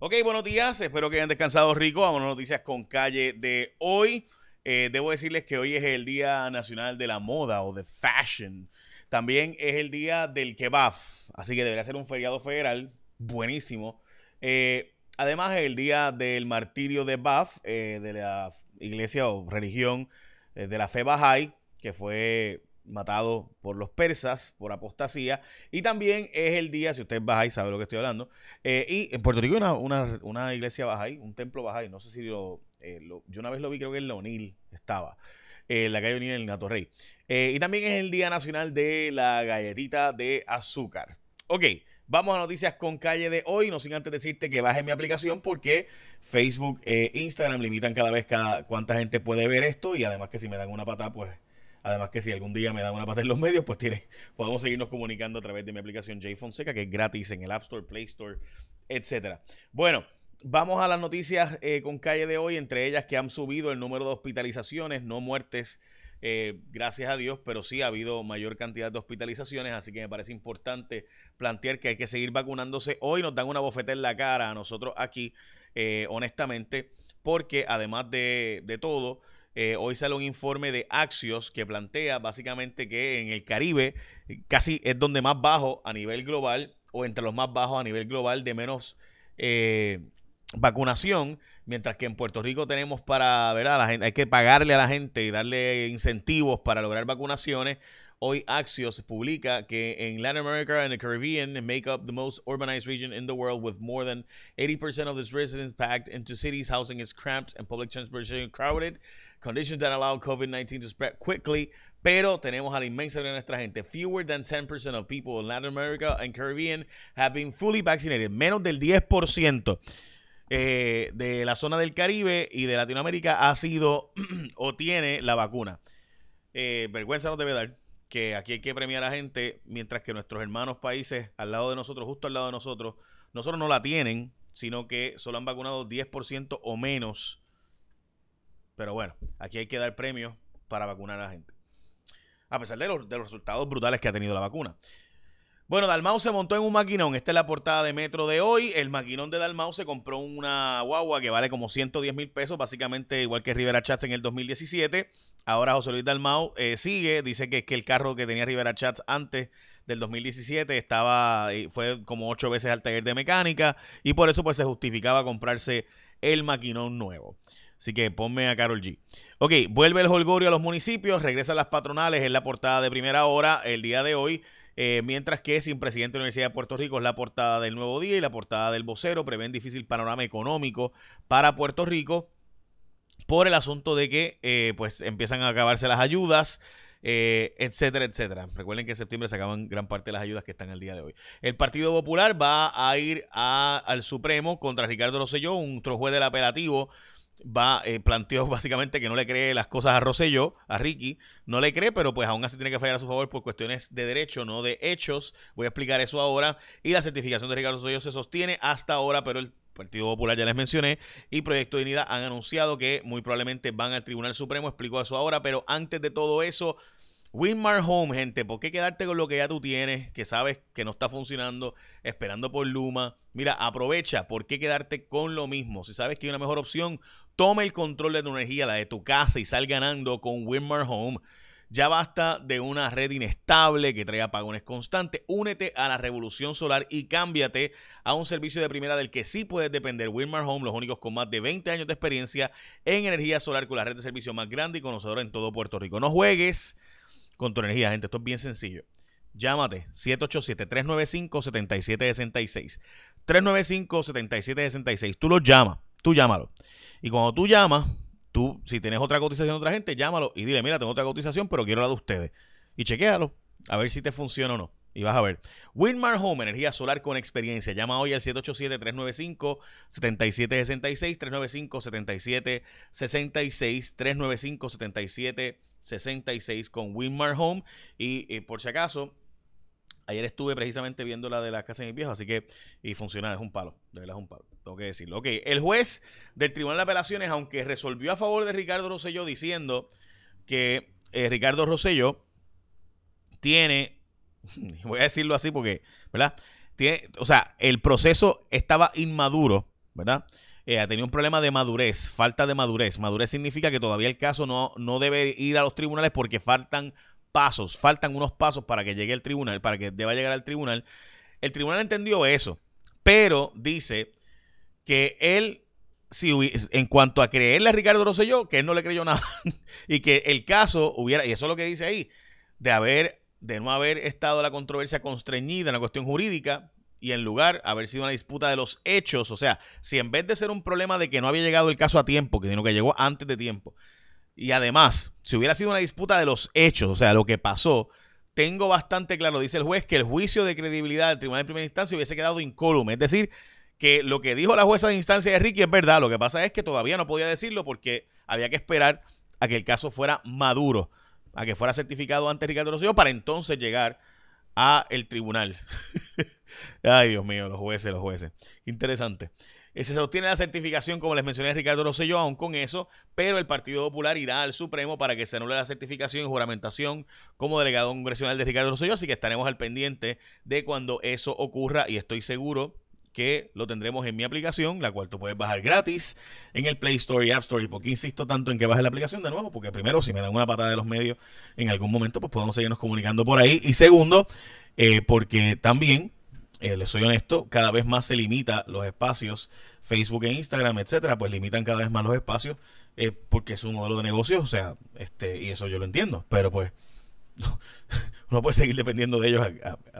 Ok, buenos días. Espero que hayan descansado rico. Vamos a noticias con calle de hoy. Eh, debo decirles que hoy es el Día Nacional de la Moda o de Fashion. También es el Día del Kebab. Así que debería ser un feriado federal. Buenísimo. Eh, además, es el Día del Martirio de Baf, eh, de la iglesia o religión de la fe Bahá'í, que fue matado por los persas por apostasía. Y también es el día, si usted baja y sabe lo que estoy hablando. Eh, y en Puerto Rico hay una, una, iglesia baja un templo baja No sé si eh, lo, Yo una vez lo vi, creo que en la O'Neill estaba. Eh, en la calle O'Neill en el Gato Rey. y también es el Día Nacional de la Galletita de Azúcar. Ok, vamos a noticias con calle de hoy. No sin antes decirte que baje mi aplicación porque Facebook e Instagram limitan cada vez cada cuánta gente puede ver esto. Y además que si me dan una pata, pues Además que si algún día me dan una pata en los medios, pues tiene, podemos seguirnos comunicando a través de mi aplicación J Fonseca, que es gratis en el App Store, Play Store, etcétera. Bueno, vamos a las noticias eh, con calle de hoy, entre ellas que han subido el número de hospitalizaciones, no muertes, eh, gracias a Dios, pero sí ha habido mayor cantidad de hospitalizaciones, así que me parece importante plantear que hay que seguir vacunándose. Hoy nos dan una bofeta en la cara a nosotros aquí, eh, honestamente, porque además de, de todo, eh, hoy sale un informe de Axios que plantea básicamente que en el Caribe casi es donde más bajo a nivel global o entre los más bajos a nivel global de menos eh, vacunación, mientras que en Puerto Rico tenemos para, ¿verdad? La gente, hay que pagarle a la gente y darle incentivos para lograr vacunaciones. Hoy Axios publica que en Latin America and the Caribbean make up the most urbanized region in the world with more than 80% of its residents packed into cities. Housing is cramped and public transportation crowded. Conditions that allow COVID-19 to spread quickly. Pero tenemos a la inmensa de nuestra gente. Fewer than 10% of people in Latin America and Caribbean have been fully vaccinated. Menos del 10%. Eh, de la zona del Caribe y de Latinoamérica ha sido o tiene la vacuna. Eh, vergüenza nos debe dar que aquí hay que premiar a la gente, mientras que nuestros hermanos países al lado de nosotros, justo al lado de nosotros, nosotros no la tienen, sino que solo han vacunado 10% o menos. Pero bueno, aquí hay que dar premios para vacunar a la gente. A pesar de de los resultados brutales que ha tenido la vacuna. Bueno, Dalmau se montó en un maquinón. Esta es la portada de Metro de hoy. El maquinón de Dalmau se compró una guagua que vale como 110 mil pesos, básicamente igual que Rivera Chats en el 2017. Ahora José Luis Dalmau eh, sigue. Dice que, que el carro que tenía Rivera Chats antes del 2017 estaba eh, fue como ocho veces al taller de mecánica y por eso pues se justificaba comprarse el maquinón nuevo. Así que ponme a Carol G. Ok, vuelve el holgorio a los municipios, regresan las patronales en la portada de primera hora el día de hoy. Eh, mientras que sin presidente de la Universidad de Puerto Rico es la portada del Nuevo Día y la portada del vocero prevén difícil panorama económico para Puerto Rico por el asunto de que eh, pues empiezan a acabarse las ayudas. Eh, etcétera, etcétera. Recuerden que en septiembre se acaban gran parte de las ayudas que están el día de hoy. El Partido Popular va a ir al Supremo contra Ricardo Rosselló, un juez del apelativo va, eh, planteó básicamente que no le cree las cosas a Rosselló, a Ricky, no le cree, pero pues aún así tiene que fallar a su favor por cuestiones de derecho, no de hechos. Voy a explicar eso ahora. Y la certificación de Ricardo Rosselló se sostiene hasta ahora, pero el Partido Popular ya les mencioné y Proyecto de Unidad han anunciado que muy probablemente van al Tribunal Supremo. Explico eso ahora, pero antes de todo eso, Winmar Home, gente, ¿por qué quedarte con lo que ya tú tienes, que sabes que no está funcionando, esperando por Luma? Mira, aprovecha, ¿por qué quedarte con lo mismo? Si sabes que hay una mejor opción, toma el control de tu energía, la de tu casa y sal ganando con Winmar Home. Ya basta de una red inestable que trae apagones constantes. Únete a la revolución solar y cámbiate a un servicio de primera del que sí puedes depender. Winmar Home, los únicos con más de 20 años de experiencia en energía solar con la red de servicio más grande y conocedora en todo Puerto Rico. No juegues con tu energía, gente. Esto es bien sencillo. Llámate 787-395-7766. 395-7766. Tú lo llamas, tú llámalo. Y cuando tú llamas, tú, si tienes otra cotización de otra gente, llámalo y dile, mira, tengo otra cotización, pero quiero la de ustedes. Y chequéalo, a ver si te funciona o no. Y vas a ver. Winmar Home, energía solar con experiencia. Llama hoy al 787-395-7766. 395-7766. 395-7766. 66 con Winmar Home. Y, por si acaso, ayer estuve precisamente viendo la de la casa de mi viejo, así que, y funciona, es un palo, de verdad es un palo, tengo que decirlo. Ok, el juez del Tribunal de Apelaciones, aunque resolvió a favor de Ricardo Rosselló diciendo que eh, Ricardo Rosselló tiene, voy a decirlo así porque, ¿verdad? Tiene, o sea, el proceso estaba inmaduro ¿verdad? Eh, tenido un problema de madurez, falta de madurez. Madurez significa que todavía el caso no, no debe ir a los tribunales porque faltan pasos, faltan unos pasos para que llegue al tribunal, para que deba llegar al tribunal. El tribunal entendió eso, pero dice que él, si en cuanto a creerle a Ricardo Rosselló, que él no le creyó nada y que el caso hubiera, y eso es lo que dice ahí, de haber, de no haber estado la controversia constreñida en la cuestión jurídica, y en lugar haber sido una disputa de los hechos, o sea, si en vez de ser un problema de que no había llegado el caso a tiempo, sino que llegó antes de tiempo, y además, si hubiera sido una disputa de los hechos, o sea, lo que pasó, tengo bastante claro, dice el juez, que el juicio de credibilidad del tribunal de primera instancia hubiese quedado incólume, es decir, que lo que dijo la jueza de instancia de Ricky es verdad, lo que pasa es que todavía no podía decirlo porque había que esperar a que el caso fuera maduro, a que fuera certificado ante Ricardo Rosselló para entonces llegar a el tribunal. Ay, Dios mío, los jueces, los jueces. Interesante. Se sostiene la certificación, como les mencioné Ricardo Rosselló, aún con eso, pero el Partido Popular irá al Supremo para que se anule la certificación y juramentación como delegado congresional de Ricardo Rosselló, así que estaremos al pendiente de cuando eso ocurra y estoy seguro que lo tendremos en mi aplicación, la cual tú puedes bajar gratis en el Play Store y App Store. ¿Y por qué insisto tanto en que bajes la aplicación de nuevo? Porque primero, si me dan una patada de los medios en algún momento, pues podemos seguirnos comunicando por ahí. Y segundo, eh, porque también, eh, les soy honesto, cada vez más se limita los espacios, Facebook e Instagram, etcétera, pues limitan cada vez más los espacios, eh, porque es un modelo de negocio, o sea, este, y eso yo lo entiendo, pero pues uno puede seguir dependiendo de ellos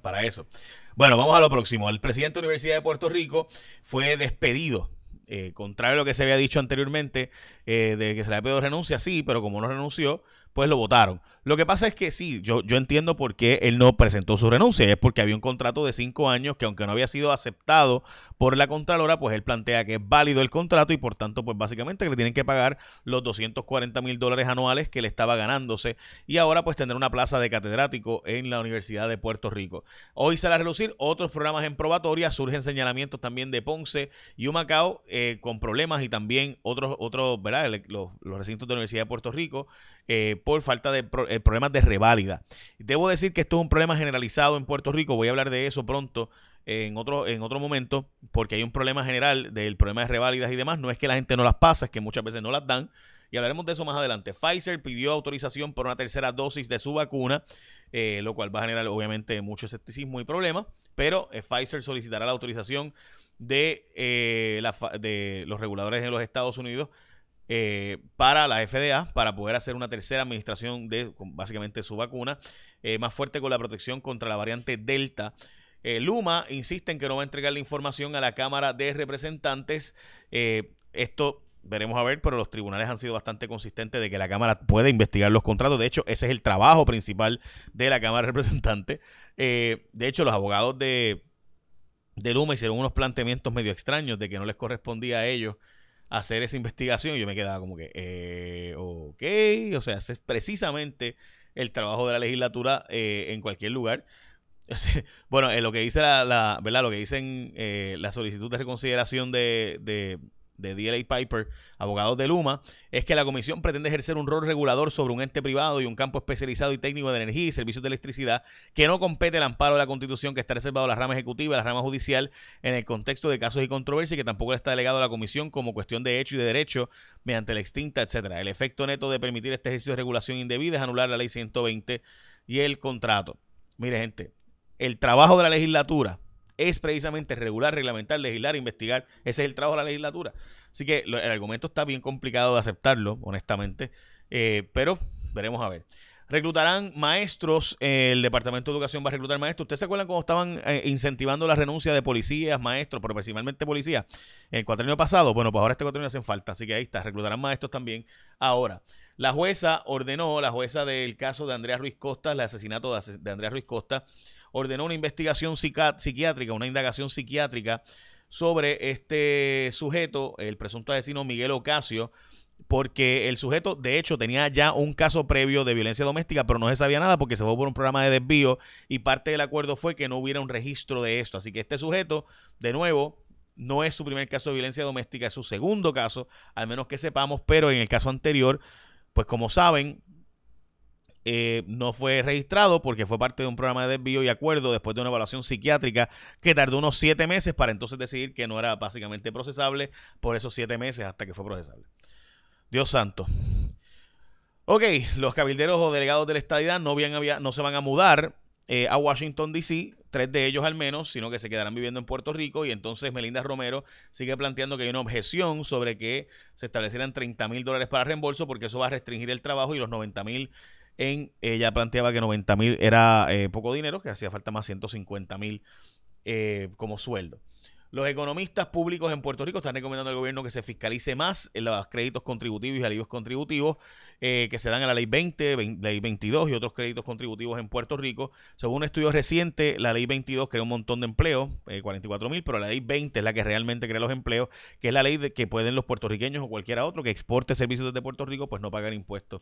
para eso. Bueno, vamos a lo próximo. El presidente de la Universidad de Puerto Rico fue despedido. Eh, contrario a lo que se había dicho anteriormente, de que se le había pedido renuncia, sí, pero como no renunció, pues lo votaron. Lo que pasa es que sí, yo, yo entiendo por qué él no presentó su renuncia. Es porque había un contrato de cinco años que aunque no había sido aceptado por la Contralora, pues él plantea que es válido el contrato y por tanto, pues básicamente le tienen que pagar los 240 mil dólares anuales que le estaba ganándose y ahora pues tendrá una plaza de catedrático en la Universidad de Puerto Rico. Hoy sale a relucir otros programas en probatoria, surgen señalamientos también de Ponce y Humacao eh, con problemas y también otros, otros ¿verdad? Los, recintos de la Universidad de Puerto Rico eh, por falta de problemas de reválida. Debo decir que esto es un problema generalizado en Puerto Rico, voy a hablar de eso pronto en otro, en otro momento, porque hay un problema general del problema de reválidas y demás. No es que la gente no las pasa, es que muchas veces no las dan. Y hablaremos de eso más adelante. Pfizer pidió autorización por una tercera dosis de su vacuna, eh, lo cual va a generar obviamente mucho escepticismo y problemas. Pero Pfizer solicitará la autorización de, de los reguladores en los Estados Unidos eh, para la FDA para poder hacer una tercera administración de básicamente su vacuna eh, más fuerte con la protección contra la variante Delta. Eh, Luma insiste en que no va a entregar la información a la Cámara de Representantes. esto veremos a ver, pero los tribunales han sido bastante consistentes de que la Cámara puede investigar los contratos. De hecho, ese es el trabajo principal de la Cámara de Representantes. de hecho, los abogados de, de Luma hicieron unos planteamientos medio extraños de que no les correspondía a ellos hacer esa investigación. Y yo me quedaba como que, eh, ok, o sea, es precisamente el trabajo de la legislatura eh, en cualquier lugar. bueno, eh, lo que dice la, ¿verdad? Lo que dicen eh, la solicitud de reconsideración de, de DLA Piper, abogados de Luma, es que la comisión pretende ejercer un rol regulador sobre un ente privado y un campo especializado y técnico de energía y servicios de electricidad que no compete el amparo de la Constitución que está reservado a la rama ejecutiva a la rama judicial en el contexto de casos y controversias y que tampoco está delegado a la comisión como cuestión de hecho y de derecho mediante la extinta, etcétera. El efecto neto de permitir este ejercicio de regulación indebida es anular la ley 120 y el contrato. Mire, gente, el trabajo de la legislatura es precisamente regular, reglamentar, legislar, investigar. Ese es el trabajo de la legislatura. Así que el argumento está bien complicado de aceptarlo, honestamente, eh, pero veremos a ver. Reclutarán maestros, el Departamento de Educación va a reclutar maestros. ¿Ustedes se acuerdan cómo estaban eh, incentivando la renuncia de policías, maestros, pero principalmente policías el cuatrienio pasado? Bueno, pues ahora este cuatrienio hacen falta, así que ahí está, reclutarán maestros también ahora. La jueza ordenó, la jueza del caso de Andrea Ruiz Costa, el asesinato de Andrea Ruiz Costa, ordenó una investigación psiquiátrica, una indagación psiquiátrica sobre este sujeto, el presunto asesino Miguel Ocasio, porque el sujeto, de hecho, tenía ya un caso previo de violencia doméstica, pero no se sabía nada porque se fue por un programa de desvío y parte del acuerdo fue que no hubiera un registro de esto. Así que este sujeto, de nuevo, no es su primer caso de violencia doméstica, es su segundo caso, al menos que sepamos, pero en el caso anterior, pues como saben, eh, no fue registrado porque fue parte de un programa de desvío y acuerdo después de una evaluación psiquiátrica que tardó unos siete meses para entonces decidir que no era básicamente procesable por esos siete meses hasta que fue procesable. Dios santo. Ok, los cabilderos o delegados de la estadidad no, no se van a mudar eh, a Washington, D.C., tres de ellos al menos, sino que se quedarán viviendo en Puerto Rico. Y entonces Melinda Romero sigue planteando que hay una objeción sobre que se establecieran 30 mil dólares para reembolso, porque eso va a restringir el trabajo y los 90 mil en. Ella planteaba que 90 mil era eh, poco dinero, que hacía falta más 150 mil eh, como sueldo. Los economistas públicos en Puerto Rico están recomendando al gobierno que se fiscalice más en los créditos contributivos y alivios contributivos eh, que se dan a la ley 20, ley 22 y otros créditos contributivos en Puerto Rico. Según un estudio reciente, la ley 22 crea un montón de empleos, 44 eh, mil, pero la ley 20 es la que realmente crea los empleos, que es la ley de que pueden los puertorriqueños o cualquiera otro que exporte servicios desde Puerto Rico, pues no pagar impuestos.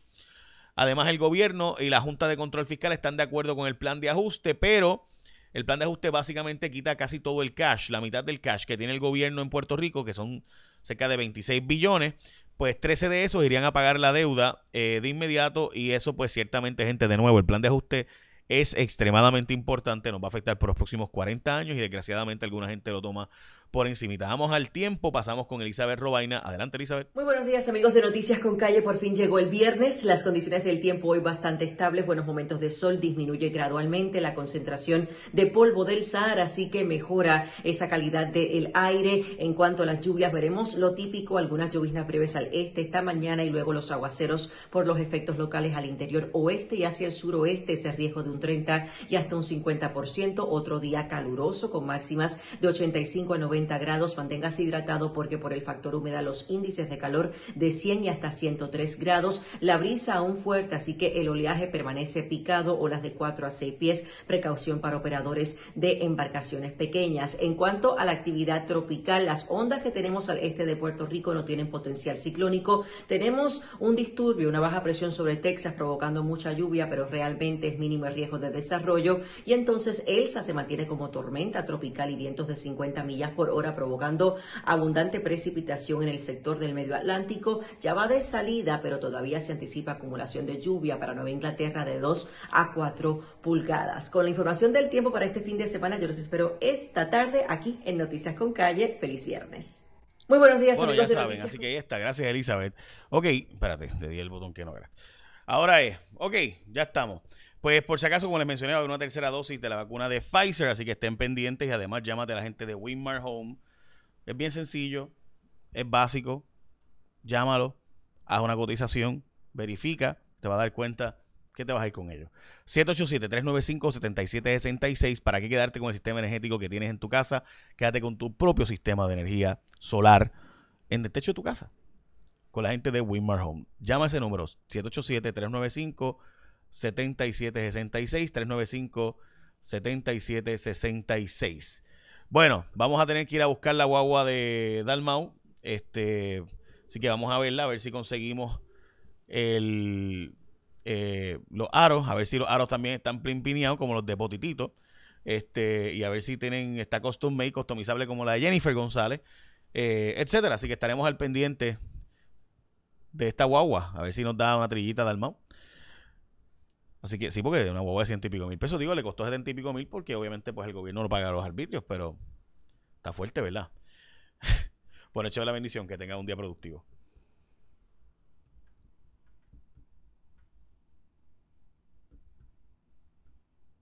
Además, el gobierno y la Junta de Control Fiscal están de acuerdo con el plan de ajuste, pero el plan de ajuste básicamente quita casi todo el cash, la mitad del cash que tiene el gobierno en Puerto Rico, que son cerca de 26 billones, pues 13 de esos irían a pagar la deuda eh, de inmediato y eso pues ciertamente gente, de nuevo, el plan de ajuste es extremadamente importante, nos va a afectar por los próximos 40 años y desgraciadamente alguna gente lo toma por encima. Vamos al tiempo, pasamos con Elizabeth Robaina. Adelante, Elizabeth. Muy buenos días, amigos de Noticias con Calle. Por fin llegó el viernes. Las condiciones del tiempo hoy bastante estables, buenos momentos de sol, disminuye gradualmente la concentración de polvo del Sahara, así que mejora esa calidad del aire. En cuanto a las lluvias, veremos lo típico, algunas lluvias breves al este esta mañana y luego los aguaceros por los efectos locales al interior oeste y hacia el suroeste, ese riesgo de un 30 y hasta un 50%. Otro día caluroso con máximas de 85 a 90 grados. Manténgase hidratado porque por el factor humedad los índices de calor de 100 y hasta 103 grados. La brisa aún fuerte, así que el oleaje permanece picado, olas de 4 a 6 pies. Precaución para operadores de embarcaciones pequeñas. En cuanto a la actividad tropical, las ondas que tenemos al este de Puerto Rico no tienen potencial ciclónico. Tenemos un disturbio, una baja presión sobre Texas provocando mucha lluvia, pero realmente es mínimo el riesgo de desarrollo. Y entonces Elsa se mantiene como tormenta tropical y vientos de 50 millas por hora, provocando abundante precipitación en el sector del medio Atlántico. Ya va de salida, pero todavía se anticipa acumulación de lluvia para Nueva Inglaterra de 2 a 4 pulgadas. Con la información del tiempo para este fin de semana, yo los espero esta tarde aquí en Noticias con Calle. Feliz viernes. Muy buenos días, bueno, ya saben, así que ahí está. Gracias, Elizabeth. Ok, espérate, le di el botón que no era. Ahora es, ok, ya estamos. Pues por si acaso, como les mencioné, va a haber una tercera dosis de la vacuna de Pfizer, así que estén pendientes y además llámate a la gente de Winmar Home. Es bien sencillo, es básico, llámalo, haz una cotización, verifica, te va a dar cuenta que te vas a ir con ellos. 787-395-7766, ¿para qué quedarte con el sistema energético que tienes en tu casa? Quédate con tu propio sistema de energía solar en el techo de tu casa, con la gente de Winmar Home. Llama ese número, 787 395 7766 395 7766. Bueno, vamos a tener que ir a buscar la guagua de Dalmau. Este, así que vamos a verla, a ver si conseguimos el, eh, los aros, a ver si los aros también están plimpineados como los de Potitito. Este, y a ver si tienen, esta custom made, customizable como la de Jennifer González, eh, etcétera. Así que estaremos al pendiente de esta guagua, a ver si nos da una trillita Dalmau. Así que sí, porque una huevo de ciento y pico mil pesos, digo, le costó setenta y pico mil porque obviamente pues el gobierno no paga los arbitrios, pero está fuerte, ¿verdad? Por hecho la bendición, que tenga un día productivo.